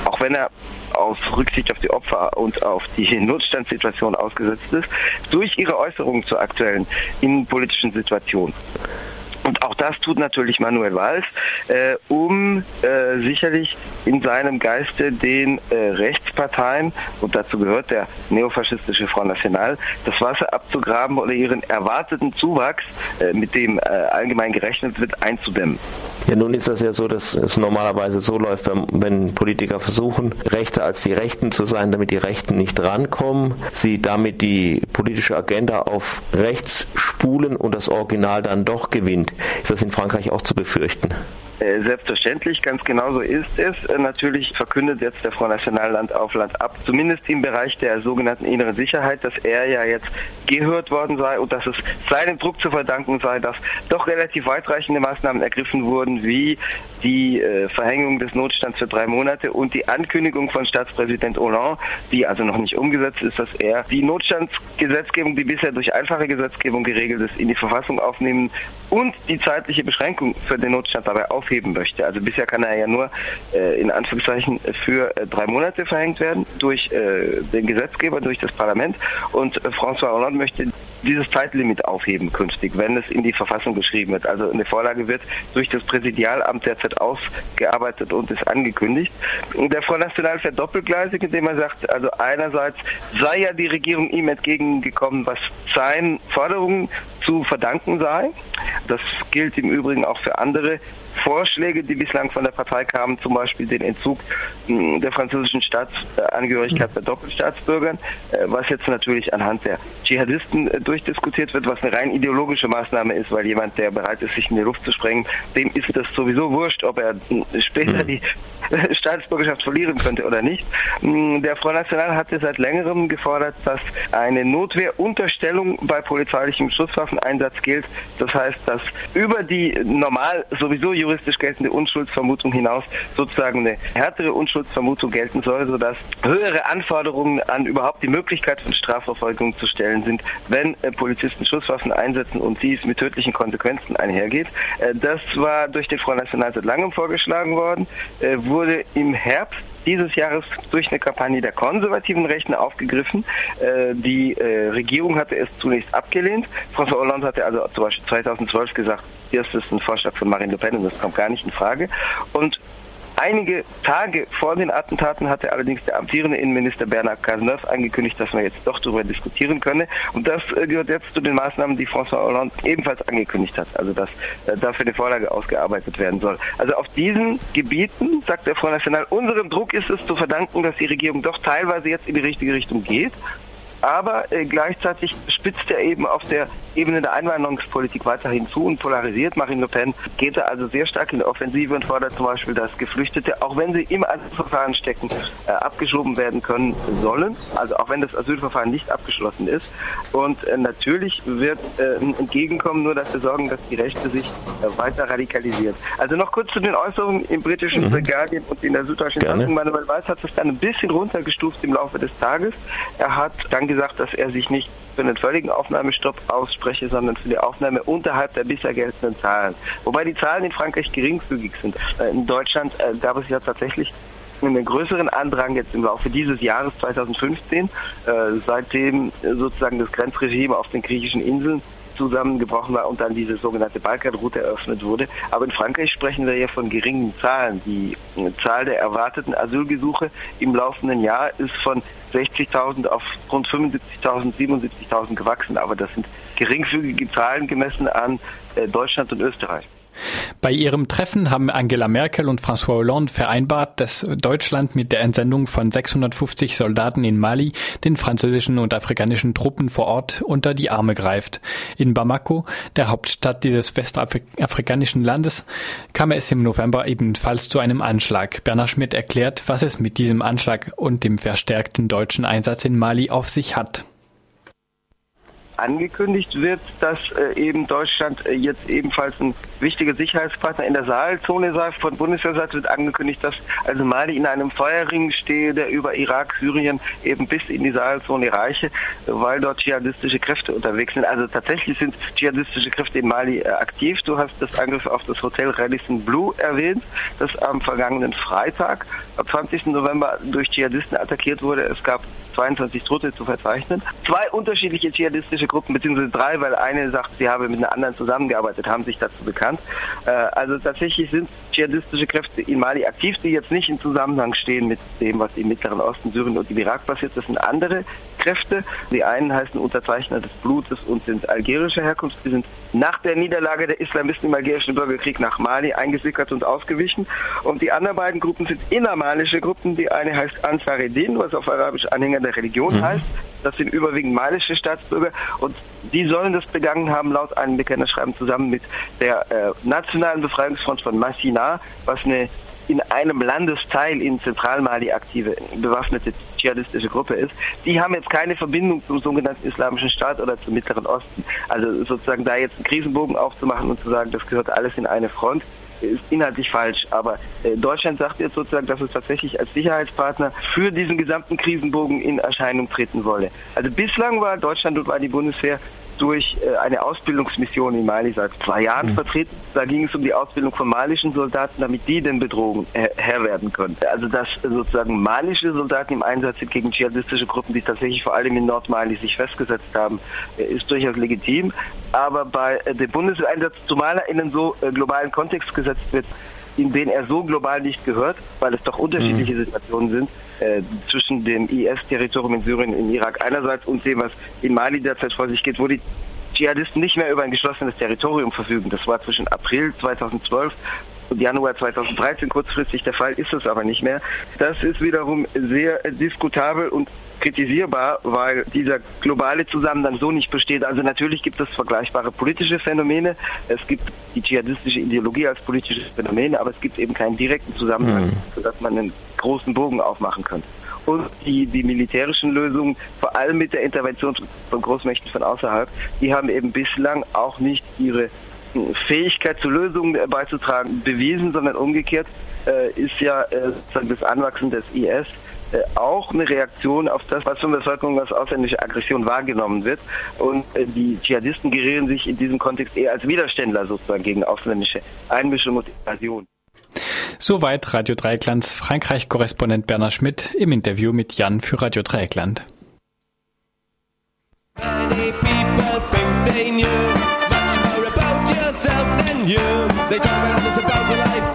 auch wenn er aus Rücksicht auf die Opfer und auf die Notstandssituation ausgesetzt ist, durch ihre Äußerungen zur aktuellen innenpolitischen Situation. Und auch das tut natürlich Manuel Valls, äh, um äh, sicherlich in seinem Geiste den äh, Rechtsparteien, und dazu gehört der neofaschistische Front National, das Wasser abzugraben oder ihren erwarteten Zuwachs, äh, mit dem äh, allgemein gerechnet wird, einzudämmen. Ja, nun ist das ja so, dass es normalerweise so läuft, wenn, wenn Politiker versuchen, rechter als die Rechten zu sein, damit die Rechten nicht rankommen, sie damit die politische Agenda auf rechts spulen und das Original dann doch gewinnt. Ist das in Frankreich auch zu befürchten? Äh, selbstverständlich, ganz genauso ist es. Äh, natürlich verkündet jetzt der Front National Land auf Land ab, zumindest im Bereich der sogenannten inneren Sicherheit, dass er ja jetzt gehört worden sei und dass es seinem Druck zu verdanken sei, dass doch relativ weitreichende Maßnahmen ergriffen wurden, wie die äh, Verhängung des Notstands für drei Monate und die Ankündigung von Staatspräsident Hollande, die also noch nicht umgesetzt ist, dass er die Notstandsgesetzgebung, die bisher durch einfache Gesetzgebung geregelt ist, in die Verfassung aufnehmen und die zeitliche Beschränkung für den Notstand dabei aufheben aufheben möchte. Also bisher kann er ja nur äh, in Anführungszeichen für äh, drei Monate verhängt werden durch äh, den Gesetzgeber, durch das Parlament. Und äh, François Hollande möchte dieses Zeitlimit aufheben künftig, wenn es in die Verfassung geschrieben wird. Also eine Vorlage wird durch das Präsidialamt derzeit ausgearbeitet und ist angekündigt. Und der Front National fährt doppelgleisig, indem er sagt, also einerseits sei ja die Regierung ihm entgegengekommen, was seinen Forderungen zu verdanken sei. Das gilt im Übrigen auch für andere Vorschläge, die bislang von der Partei kamen, zum Beispiel den Entzug hm, der französischen Staatsangehörigkeit bei Doppelstaatsbürgern, äh, was jetzt natürlich anhand der Dschihadisten äh, durchdiskutiert wird, was eine rein ideologische Maßnahme ist, weil jemand, der bereit ist, sich in die Luft zu sprengen, dem ist das sowieso wurscht, ob er hm, später hm. die Staatsbürgerschaft verlieren könnte oder nicht. Der Front National hatte seit längerem gefordert, dass eine Notwehrunterstellung bei polizeilichem Schusswaffeneinsatz gilt. Das heißt, dass über die normal sowieso juristisch geltende Unschuldsvermutung hinaus sozusagen eine härtere Unschuldsvermutung gelten soll, sodass höhere Anforderungen an überhaupt die Möglichkeit von Strafverfolgung zu stellen sind, wenn äh, Polizisten Schusswaffen einsetzen und dies mit tödlichen Konsequenzen einhergeht. Äh, das war durch den Front National seit langem vorgeschlagen worden, äh, wurde im Herbst dieses Jahres durch eine Kampagne der konservativen Rechten aufgegriffen. Äh, die äh, Regierung hatte es zunächst abgelehnt. François Hollande hatte also zum Beispiel 2012 gesagt, hier ist ein Vorschlag von Marine Le Pen und das kommt gar nicht in Frage. Und Einige Tage vor den Attentaten hatte allerdings der amtierende Innenminister Bernard Cazeneuve angekündigt, dass man jetzt doch darüber diskutieren könne. Und das äh, gehört jetzt zu den Maßnahmen, die François Hollande ebenfalls angekündigt hat. Also dass äh, dafür eine Vorlage ausgearbeitet werden soll. Also auf diesen Gebieten, sagt der Front National, unserem Druck ist es zu verdanken, dass die Regierung doch teilweise jetzt in die richtige Richtung geht aber äh, gleichzeitig spitzt er eben auf der Ebene der Einwanderungspolitik weiterhin zu und polarisiert. Marine Le Pen geht da also sehr stark in die Offensive und fordert zum Beispiel, dass Geflüchtete, auch wenn sie im Asylverfahren stecken, äh, abgeschoben werden können sollen. Also auch wenn das Asylverfahren nicht abgeschlossen ist. Und äh, natürlich wird äh, ein Entgegenkommen nur dafür sorgen, dass die Rechte sich äh, weiter radikalisiert. Also noch kurz zu den Äußerungen im britischen mhm. The Guardian und in der Süddeutschen Zeitung. Manuel Weiß hat es dann ein bisschen runtergestuft im Laufe des Tages. Er hat dann gesagt, dass er sich nicht für einen völligen Aufnahmestopp ausspreche, sondern für die Aufnahme unterhalb der bisher geltenden Zahlen. Wobei die Zahlen in Frankreich geringfügig sind. Äh, in Deutschland äh, gab es ja tatsächlich einen größeren Andrang jetzt im Laufe dieses Jahres 2015, äh, seitdem sozusagen das Grenzregime auf den griechischen Inseln zusammengebrochen war und dann diese sogenannte Balkanroute eröffnet wurde. Aber in Frankreich sprechen wir ja von geringen Zahlen. Die Zahl der erwarteten Asylgesuche im laufenden Jahr ist von 60.000 auf rund 75.000, 77.000 gewachsen. Aber das sind geringfügige Zahlen gemessen an äh, Deutschland und Österreich. Bei ihrem Treffen haben Angela Merkel und François Hollande vereinbart, dass Deutschland mit der Entsendung von 650 Soldaten in Mali den französischen und afrikanischen Truppen vor Ort unter die Arme greift. In Bamako, der Hauptstadt dieses westafrikanischen Landes, kam es im November ebenfalls zu einem Anschlag. Bernhard Schmidt erklärt, was es mit diesem Anschlag und dem verstärkten deutschen Einsatz in Mali auf sich hat angekündigt wird, dass äh, eben Deutschland äh, jetzt ebenfalls ein wichtiger Sicherheitspartner in der Sahelzone sei. Von Bundeswehrseite wird angekündigt, dass also Mali in einem Feuerring stehe, der über Irak, Syrien eben bis in die Sahelzone reiche, weil dort dschihadistische Kräfte unterwegs sind. Also tatsächlich sind dschihadistische Kräfte in Mali äh, aktiv. Du hast das Angriff auf das Hotel Radisson Blue erwähnt, das am vergangenen Freitag, am 20. November durch Dschihadisten attackiert wurde. Es gab 22 Tote zu verzeichnen. Zwei unterschiedliche dschihadistische Gruppen, beziehungsweise drei, weil eine sagt, sie habe mit einer anderen zusammengearbeitet, haben sich dazu bekannt. Äh, also tatsächlich sind dschihadistische Kräfte in Mali aktiv, die jetzt nicht in Zusammenhang stehen mit dem, was im Mittleren Osten, Syrien und im Irak passiert. Das sind andere Kräfte. Die einen heißen Unterzeichner des Blutes und sind algerischer Herkunft. Die sind nach der Niederlage der Islamisten im algerischen Bürgerkrieg nach Mali eingesickert und ausgewichen. Und die anderen beiden Gruppen sind innermalische Gruppen. Die eine heißt Ansareddin, was auf Arabisch Anhänger der Religion mhm. heißt. Das sind überwiegend malische Staatsbürger. Und die sollen das begangen haben, laut einem Bekennerschreiben, zusammen mit der äh, Nationalen Befreiungsfront von Massina, was eine in einem Landesteil in Zentralmali aktive bewaffnete dschihadistische Gruppe ist, die haben jetzt keine Verbindung zum sogenannten Islamischen Staat oder zum Mittleren Osten. Also sozusagen da jetzt einen Krisenbogen aufzumachen und zu sagen, das gehört alles in eine Front, ist inhaltlich falsch. Aber äh, Deutschland sagt jetzt sozusagen, dass es tatsächlich als Sicherheitspartner für diesen gesamten Krisenbogen in Erscheinung treten wolle. Also bislang war Deutschland und war die Bundeswehr durch äh, eine Ausbildungsmission in Mali seit zwei Jahren mhm. vertreten. Da ging es um die Ausbildung von malischen Soldaten, damit die den Bedrohungen Herr werden können. Also dass sozusagen malische Soldaten im Einsatz sind gegen dschihadistische Gruppen, die tatsächlich vor allem in Nordmali sich festgesetzt haben, äh, ist durchaus legitim. Aber bei äh, dem Bundeseinsatz, zumal er in einen so globalen Kontext gesetzt wird, in den er so global nicht gehört, weil es doch unterschiedliche mhm. Situationen sind äh, zwischen dem IS-Territorium in Syrien, in Irak einerseits und dem, was in Mali derzeit vor sich geht, wo die Dschihadisten nicht mehr über ein geschlossenes Territorium verfügen. Das war zwischen April 2012 und Januar 2013 kurzfristig der Fall, ist es aber nicht mehr. Das ist wiederum sehr diskutabel und kritisierbar, weil dieser globale Zusammenhang so nicht besteht. Also natürlich gibt es vergleichbare politische Phänomene. Es gibt die dschihadistische Ideologie als politisches Phänomen, aber es gibt eben keinen direkten Zusammenhang, mhm. sodass man einen großen Bogen aufmachen könnte. Und die, die militärischen Lösungen, vor allem mit der Intervention von Großmächten von außerhalb, die haben eben bislang auch nicht ihre Fähigkeit zu Lösungen beizutragen bewiesen, sondern umgekehrt äh, ist ja äh, das Anwachsen des IS auch eine Reaktion auf das, was von der Bevölkerung als ausländische Aggression wahrgenommen wird. Und äh, die Dschihadisten gerieren sich in diesem Kontext eher als Widerständler sozusagen gegen ausländische Einmischung und Invasion. Soweit Radio Dreiecklands Frankreich-Korrespondent Bernhard Schmidt im Interview mit Jan für Radio Dreieckland. Many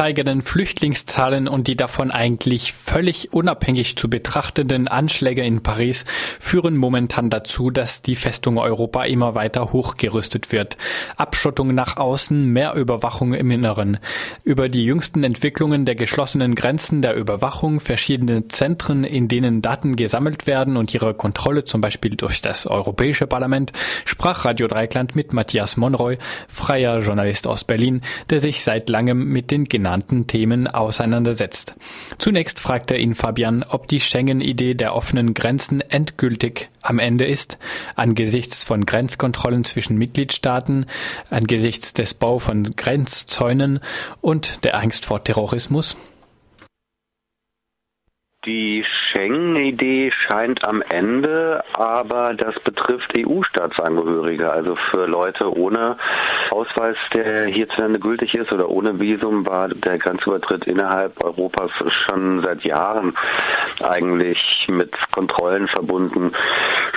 steigenden Flüchtlingszahlen und die davon eigentlich völlig unabhängig zu betrachtenden Anschläge in Paris führen momentan dazu, dass die Festung Europa immer weiter hochgerüstet wird. Abschottung nach außen, mehr Überwachung im Inneren. Über die jüngsten Entwicklungen der geschlossenen Grenzen der Überwachung, verschiedene Zentren, in denen Daten gesammelt werden und ihre Kontrolle zum Beispiel durch das Europäische Parlament, sprach Radio Dreikland mit Matthias Monroy, freier Journalist aus Berlin, der sich seit langem mit den genannten Themen auseinandersetzt. Zunächst fragte ihn Fabian, ob die Schengen-Idee der offenen Grenzen endgültig am Ende ist, angesichts von Grenzkontrollen zwischen Mitgliedstaaten, angesichts des Bau von Grenzzäunen und der Angst vor Terrorismus? Die Schengen-Idee scheint am Ende, aber das betrifft EU-Staatsangehörige. Also für Leute ohne Ausweis, der hierzulande gültig ist oder ohne Visum, war der Grenzübertritt innerhalb Europas schon seit Jahren eigentlich mit Kontrollen verbunden.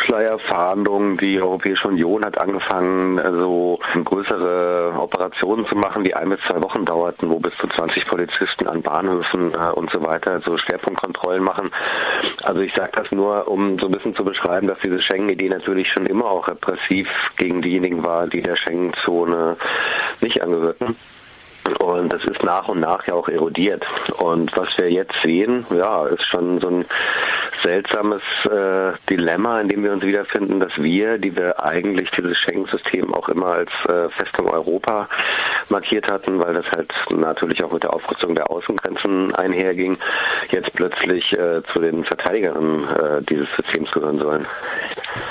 Schleierfahndungen, die Europäische Union hat angefangen, also größere Operationen zu machen, die ein bis zwei Wochen dauerten, wo bis zu 20 Polizisten an Bahnhöfen äh, und so weiter, so Schwerpunktkontrollen Kontrollen machen. Also ich sage das nur, um so ein bisschen zu beschreiben, dass diese Schengen-Idee natürlich schon immer auch repressiv gegen diejenigen war, die der Schengen-Zone nicht angehörten. Und das ist nach und nach ja auch erodiert. Und was wir jetzt sehen, ja, ist schon so ein seltsames äh, Dilemma, in dem wir uns wiederfinden, dass wir, die wir eigentlich dieses Schengen-System auch immer als äh, Festung Europa markiert hatten, weil das halt natürlich auch mit der Aufrüstung der Außengrenzen einherging, jetzt plötzlich äh, zu den Verteidigern äh, dieses Systems gehören sollen.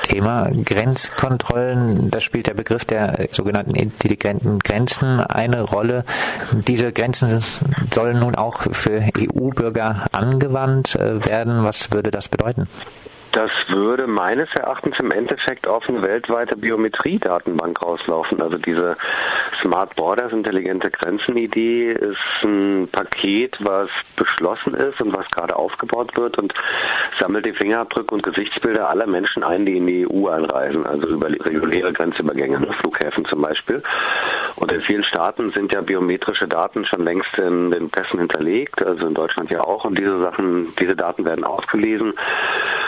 Thema Grenzkontrollen, da spielt der Begriff der sogenannten intelligenten Grenzen eine Rolle. Diese Grenzen sollen nun auch für EU-Bürger angewandt äh, werden. Was würde das bedeuten? Das würde meines Erachtens im Endeffekt auf eine weltweite Biometriedatenbank rauslaufen. Also diese Smart Borders, intelligente Grenzen-Idee ist ein Paket, was beschlossen ist und was gerade aufgebaut wird und sammelt die Fingerabdrücke und Gesichtsbilder aller Menschen ein, die in die EU einreisen, also über reguläre Grenzübergänge, ne, Flughäfen zum Beispiel. Und in vielen Staaten sind ja biometrische Daten schon längst in den Pässen hinterlegt, also in Deutschland ja auch. Und diese Sachen, diese Daten werden ausgelesen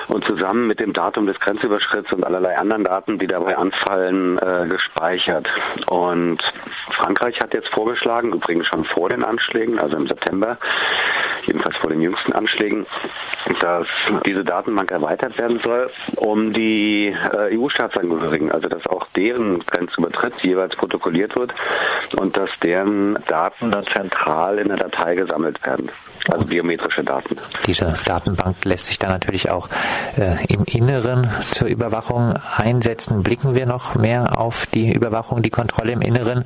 und zusammen mit dem Datum des Grenzüberschritts und allerlei anderen Daten, die dabei anfallen, äh, gespeichert. Und Frankreich hat jetzt vorgeschlagen, übrigens schon vor den Anschlägen, also im September, jedenfalls vor den jüngsten Anschlägen, dass diese Datenbank erweitert werden soll, um die äh, EU-Staatsangehörigen, also dass auch deren Grenzübertritt jeweils protokolliert wird und dass deren Daten dann zentral in der Datei gesammelt werden, also biometrische Daten. Diese Datenbank lässt sich dann natürlich auch äh, im Inneren zur Überwachung einsetzen. Blicken wir noch mehr auf die Überwachung, die Kontrolle im Inneren.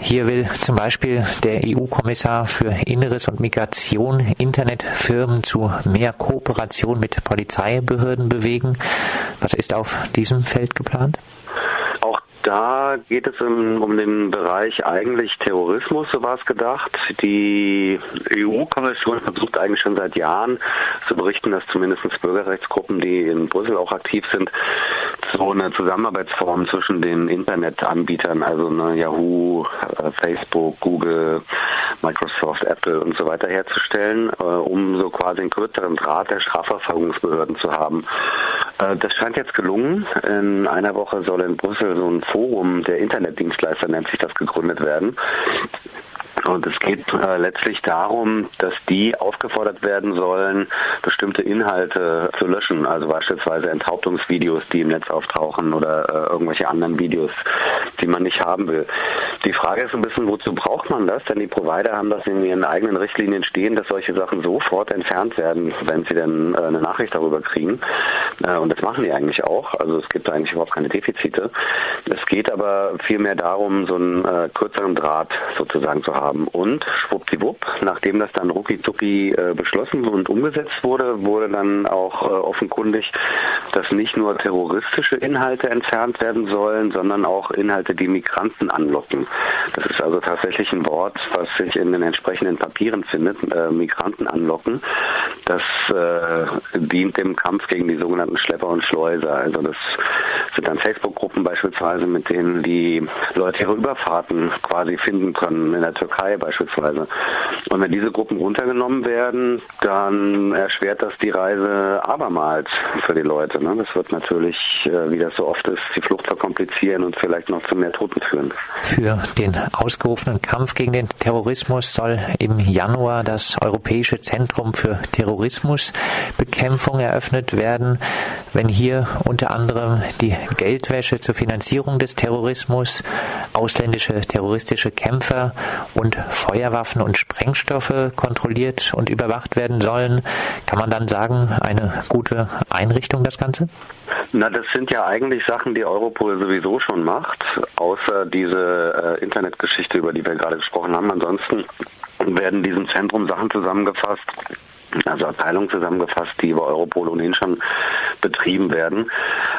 Hier will zum Beispiel der EU-Kommissar für Inneres und Migration Internetfirmen zu mehr Kooperation mit Polizeibehörden bewegen. Was ist auf diesem Feld geplant? Da geht es um, um den Bereich eigentlich Terrorismus, so war es gedacht. Die EU-Kommission versucht eigentlich schon seit Jahren zu berichten, dass zumindest Bürgerrechtsgruppen, die in Brüssel auch aktiv sind, so eine Zusammenarbeitsform zwischen den Internetanbietern, also ne, Yahoo, äh, Facebook, Google, Microsoft, Apple und so weiter herzustellen, äh, um so quasi einen kürzeren Draht der Strafverfolgungsbehörden zu haben. Äh, das scheint jetzt gelungen. In einer Woche soll in Brüssel so ein Forum der Internetdienstleister, nennt sich das, gegründet werden. Und es geht äh, letztlich darum, dass die aufgefordert werden sollen, bestimmte Inhalte zu löschen, also beispielsweise Enthauptungsvideos, die im Netz auftauchen oder äh, irgendwelche anderen Videos, die man nicht haben will. Die Frage ist ein bisschen, wozu braucht man das? Denn die Provider haben das in ihren eigenen Richtlinien stehen, dass solche Sachen sofort entfernt werden, wenn sie dann äh, eine Nachricht darüber kriegen. Äh, und das machen die eigentlich auch. Also es gibt eigentlich überhaupt keine Defizite. Es geht aber vielmehr darum, so einen äh, kürzeren Draht sozusagen zu haben haben. Und schwuppdiwupp, nachdem das dann rucki äh, beschlossen und umgesetzt wurde, wurde dann auch äh, offenkundig, dass nicht nur terroristische Inhalte entfernt werden sollen, sondern auch Inhalte, die Migranten anlocken. Das ist also tatsächlich ein Wort, was sich in den entsprechenden Papieren findet, äh, Migranten anlocken. Das äh, dient dem Kampf gegen die sogenannten Schlepper und Schleuser. Also das sind dann Facebook-Gruppen beispielsweise, mit denen die Leute ihre Überfahrten quasi finden können, in der Türkei beispielsweise. Und wenn diese Gruppen runtergenommen werden, dann erschwert das die Reise abermals für die Leute. Ne? Das wird natürlich, äh, wie das so oft ist, die Flucht verkomplizieren und vielleicht noch zu mehr Toten führen. Für den ausgerufenen Kampf gegen den Terrorismus soll im Januar das Europäische Zentrum für Terrorismusbekämpfung eröffnet werden. Wenn hier unter anderem die Geldwäsche zur Finanzierung des Terrorismus, ausländische terroristische Kämpfer und Feuerwaffen und Sprengstoffe kontrolliert und überwacht werden sollen, kann man dann sagen, eine gute Einrichtung das Ganze? Na, das sind ja eigentlich Sachen, die Europol sowieso schon macht, außer diese äh, Internetgeschichte, über die wir gerade gesprochen haben. Ansonsten werden in diesem Zentrum Sachen zusammengefasst, also Abteilungen zusammengefasst, die über Europol ohnehin schon betrieben werden.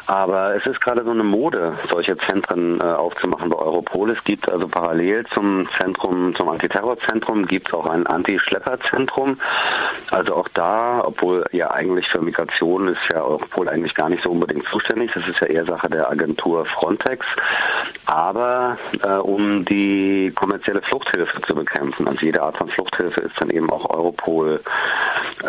Aber es ist gerade so eine Mode, solche Zentren äh, aufzumachen bei Europol. Es gibt also parallel zum Zentrum, zum Antiterrorzentrum gibt es auch ein Anti-Schlepper-Zentrum. Also auch da, obwohl ja eigentlich für Migration ist ja Europol eigentlich gar nicht so unbedingt zuständig. Das ist ja eher Sache der Agentur Frontex. Aber äh, um die kommerzielle Fluchthilfe zu bekämpfen, also jede Art von Fluchthilfe ist dann eben auch Europol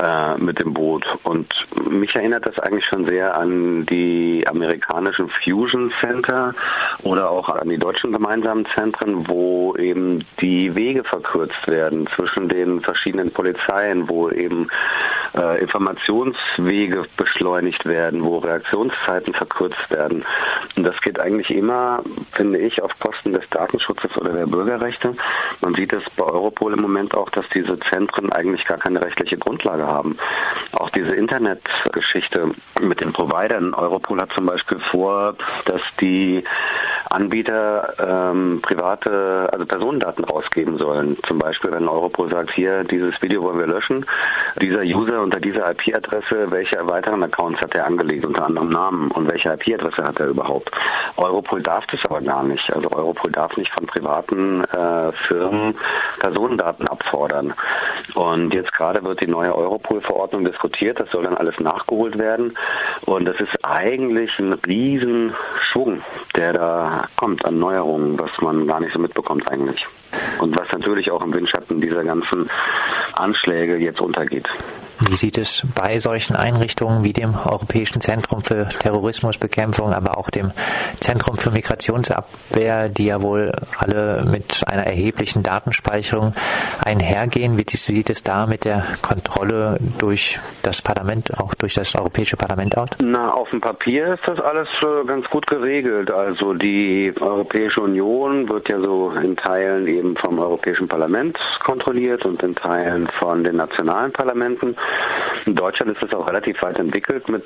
äh, mit dem Boot. Und mich erinnert das eigentlich schon sehr an die amerikanischen Fusion Center oder auch an die deutschen gemeinsamen Zentren, wo eben die Wege verkürzt werden zwischen den verschiedenen Polizeien, wo eben äh, Informationswege beschleunigt werden, wo Reaktionszeiten verkürzt werden. Und das geht eigentlich immer, finde ich, auf Kosten des Datenschutzes oder der Bürgerrechte. Man sieht es bei Europol im Moment auch, dass diese Zentren eigentlich gar keine rechtliche Grundlage haben. Auch diese Internetgeschichte mit den Providern. Europol hat zum Beispiel vor, dass die Anbieter ähm, private, also Personendaten rausgeben sollen. Zum Beispiel, wenn Europol sagt, hier, dieses Video wollen wir löschen, dieser User unter dieser IP-Adresse, welche weiteren Accounts hat er angelegt, unter anderem Namen und welche IP-Adresse hat er überhaupt. Europol darf das aber gar nicht. Also Europol darf nicht von privaten äh, Firmen Personendaten abfordern. Und jetzt gerade wird die neue Europol-Verordnung diskutiert, das soll dann alles nachgeholt werden. Und das ist eigentlich ein Riesenschwung, der da kommt an Neuerungen, was man gar nicht so mitbekommt eigentlich. Und was natürlich auch im Windschatten dieser ganzen Anschläge jetzt untergeht. Wie sieht es bei solchen Einrichtungen wie dem Europäischen Zentrum für Terrorismusbekämpfung, aber auch dem Zentrum für Migrationsabwehr, die ja wohl alle mit einer erheblichen Datenspeicherung einhergehen? Wie sieht es da mit der Kontrolle durch das Parlament, auch durch das Europäische Parlament aus? Na, auf dem Papier ist das alles äh, ganz gut geregelt. Also die Europäische Union wird ja so in Teilen eben vom Europäischen Parlament kontrolliert und in Teilen von den nationalen Parlamenten. In Deutschland ist es auch relativ weit entwickelt, mit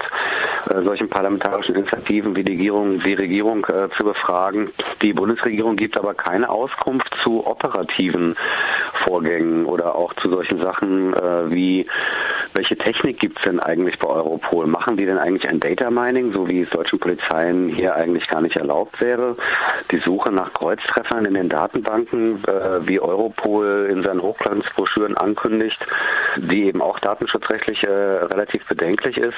äh, solchen parlamentarischen Initiativen wie die Regierung, die Regierung äh, zu befragen. Die Bundesregierung gibt aber keine Auskunft zu operativen Vorgängen oder auch zu solchen Sachen äh, wie welche Technik gibt es denn eigentlich bei Europol? Machen die denn eigentlich ein Data Mining, so wie es deutschen Polizeien hier eigentlich gar nicht erlaubt wäre? Die Suche nach Kreuztreffern in den Datenbanken, äh, wie Europol in seinen Hochglanzbroschüren ankündigt, die eben auch datenschutzrechtlich äh, relativ bedenklich ist.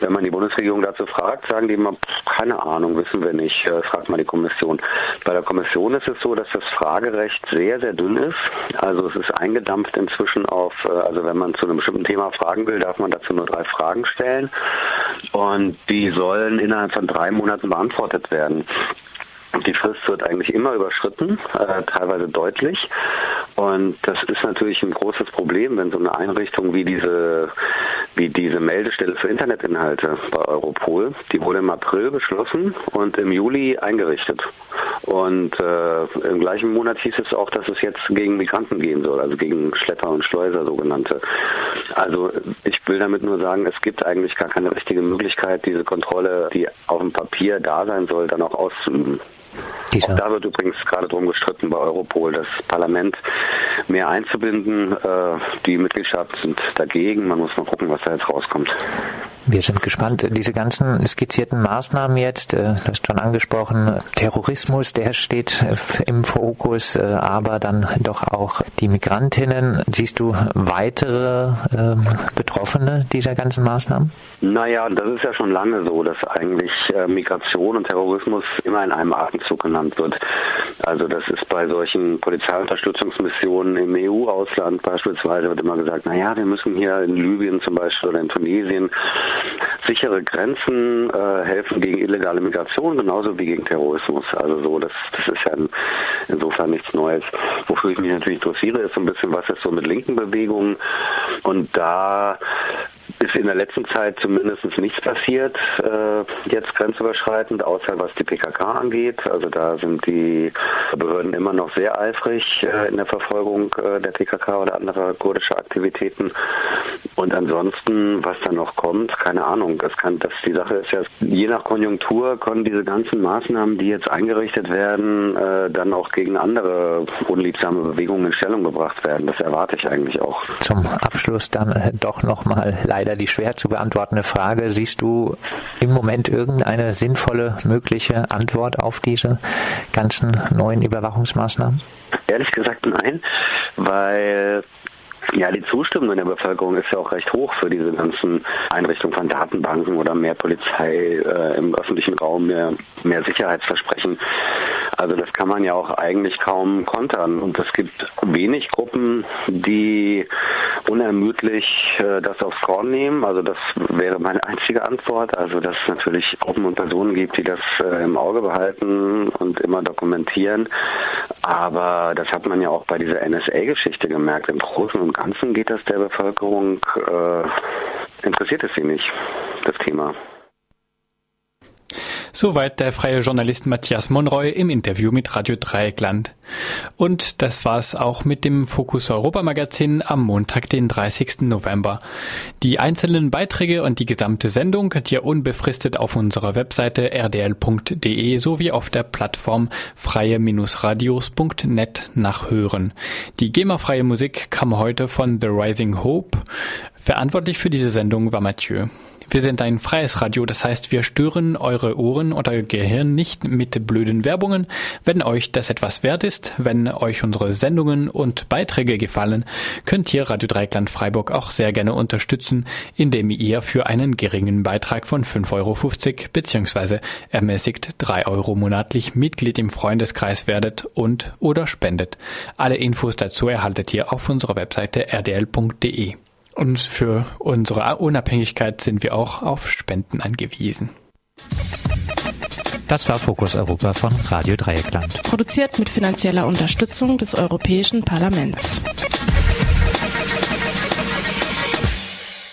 Wenn man die Bundesregierung dazu fragt, sagen die immer, keine Ahnung, wissen wir nicht, äh, fragt man die Kommission. Bei der Kommission ist es so, dass das Fragerecht sehr, sehr dünn ist. Also es ist eingedampft inzwischen auf, äh, also wenn man zu einem bestimmten Thema fragen will, darf man dazu nur drei Fragen stellen. Und die sollen innerhalb von drei Monaten beantwortet werden. Die Frist wird eigentlich immer überschritten, äh, teilweise deutlich. Und das ist natürlich ein großes Problem, wenn so eine Einrichtung wie diese, wie diese Meldestelle für Internetinhalte bei Europol, die wurde im April beschlossen und im Juli eingerichtet. Und äh, im gleichen Monat hieß es auch, dass es jetzt gegen Migranten gehen soll, also gegen Schlepper und Schleuser sogenannte. Also ich will damit nur sagen, es gibt eigentlich gar keine richtige Möglichkeit, diese Kontrolle, die auf dem Papier da sein soll, dann auch auszuüben. Auch da wird übrigens gerade drum gestritten bei Europol, das Parlament mehr einzubinden. Äh, die Mitgliedstaaten sind dagegen. Man muss mal gucken, was da jetzt rauskommt. Wir sind gespannt. Diese ganzen skizzierten Maßnahmen jetzt, äh, du hast schon angesprochen, Terrorismus, der steht äh, im Fokus, äh, aber dann doch auch die Migrantinnen. Siehst du weitere äh, Betroffene dieser ganzen Maßnahmen? Naja, das ist ja schon lange so, dass eigentlich Migration und Terrorismus immer in einem Atemzug genannt wird. Also das ist bei solchen Polizeiunterstützungsmissionen im EU-Ausland beispielsweise wird immer gesagt, naja, wir müssen hier in Libyen zum Beispiel oder in Tunesien sichere Grenzen äh, helfen gegen illegale Migration genauso wie gegen Terrorismus. Also so, das, das ist ja in, insofern nichts Neues. Wofür ich mich natürlich interessiere, ist so ein bisschen, was ist so mit linken Bewegungen. Und da ist in der letzten Zeit zumindest nichts passiert, äh, jetzt grenzüberschreitend, außer was die PKK angeht. Also da sind die Behörden immer noch sehr eifrig äh, in der Verfolgung äh, der PKK oder anderer kurdischer Aktivitäten. Und ansonsten, was da noch kommt, keine Ahnung. Das kann, das die Sache ist ja, je nach Konjunktur können diese ganzen Maßnahmen, die jetzt eingerichtet werden, äh, dann auch gegen andere unliebsame Bewegungen in Stellung gebracht werden. Das erwarte ich eigentlich auch. Zum Abschluss dann doch nochmal leider die schwer zu beantwortende Frage. Siehst du im Moment irgendeine sinnvolle mögliche Antwort auf diese ganzen neuen Überwachungsmaßnahmen? Ehrlich gesagt nein, weil ja, die Zustimmung in der Bevölkerung ist ja auch recht hoch für diese ganzen Einrichtungen von Datenbanken oder mehr Polizei äh, im öffentlichen Raum, mehr, mehr Sicherheitsversprechen. Also das kann man ja auch eigentlich kaum kontern. Und es gibt wenig Gruppen, die unermüdlich äh, das aufs Korn nehmen. Also das wäre meine einzige Antwort. Also dass es natürlich Gruppen und Personen gibt, die das äh, im Auge behalten und immer dokumentieren. Aber das hat man ja auch bei dieser NSA-Geschichte gemerkt. Im Großen und Ganzen geht das der Bevölkerung, äh, interessiert es sie nicht, das Thema. Soweit der freie Journalist Matthias Monroy im Interview mit Radio Dreieckland. Und das war's auch mit dem Fokus Europa Magazin am Montag, den 30. November. Die einzelnen Beiträge und die gesamte Sendung könnt ihr unbefristet auf unserer Webseite rdl.de sowie auf der Plattform freie-radios.net nachhören. Die GEMA-freie Musik kam heute von The Rising Hope. Verantwortlich für diese Sendung war Mathieu. Wir sind ein freies Radio, das heißt, wir stören eure Ohren oder Gehirn nicht mit blöden Werbungen. Wenn euch das etwas wert ist, wenn euch unsere Sendungen und Beiträge gefallen, könnt ihr Radio Dreikland Freiburg auch sehr gerne unterstützen, indem ihr für einen geringen Beitrag von 5,50 Euro bzw. ermäßigt 3 Euro monatlich Mitglied im Freundeskreis werdet und oder spendet. Alle Infos dazu erhaltet ihr auf unserer Webseite rdl.de. Und für unsere Unabhängigkeit sind wir auch auf Spenden angewiesen. Das war Fokus Europa von Radio Dreieckland. Produziert mit finanzieller Unterstützung des Europäischen Parlaments.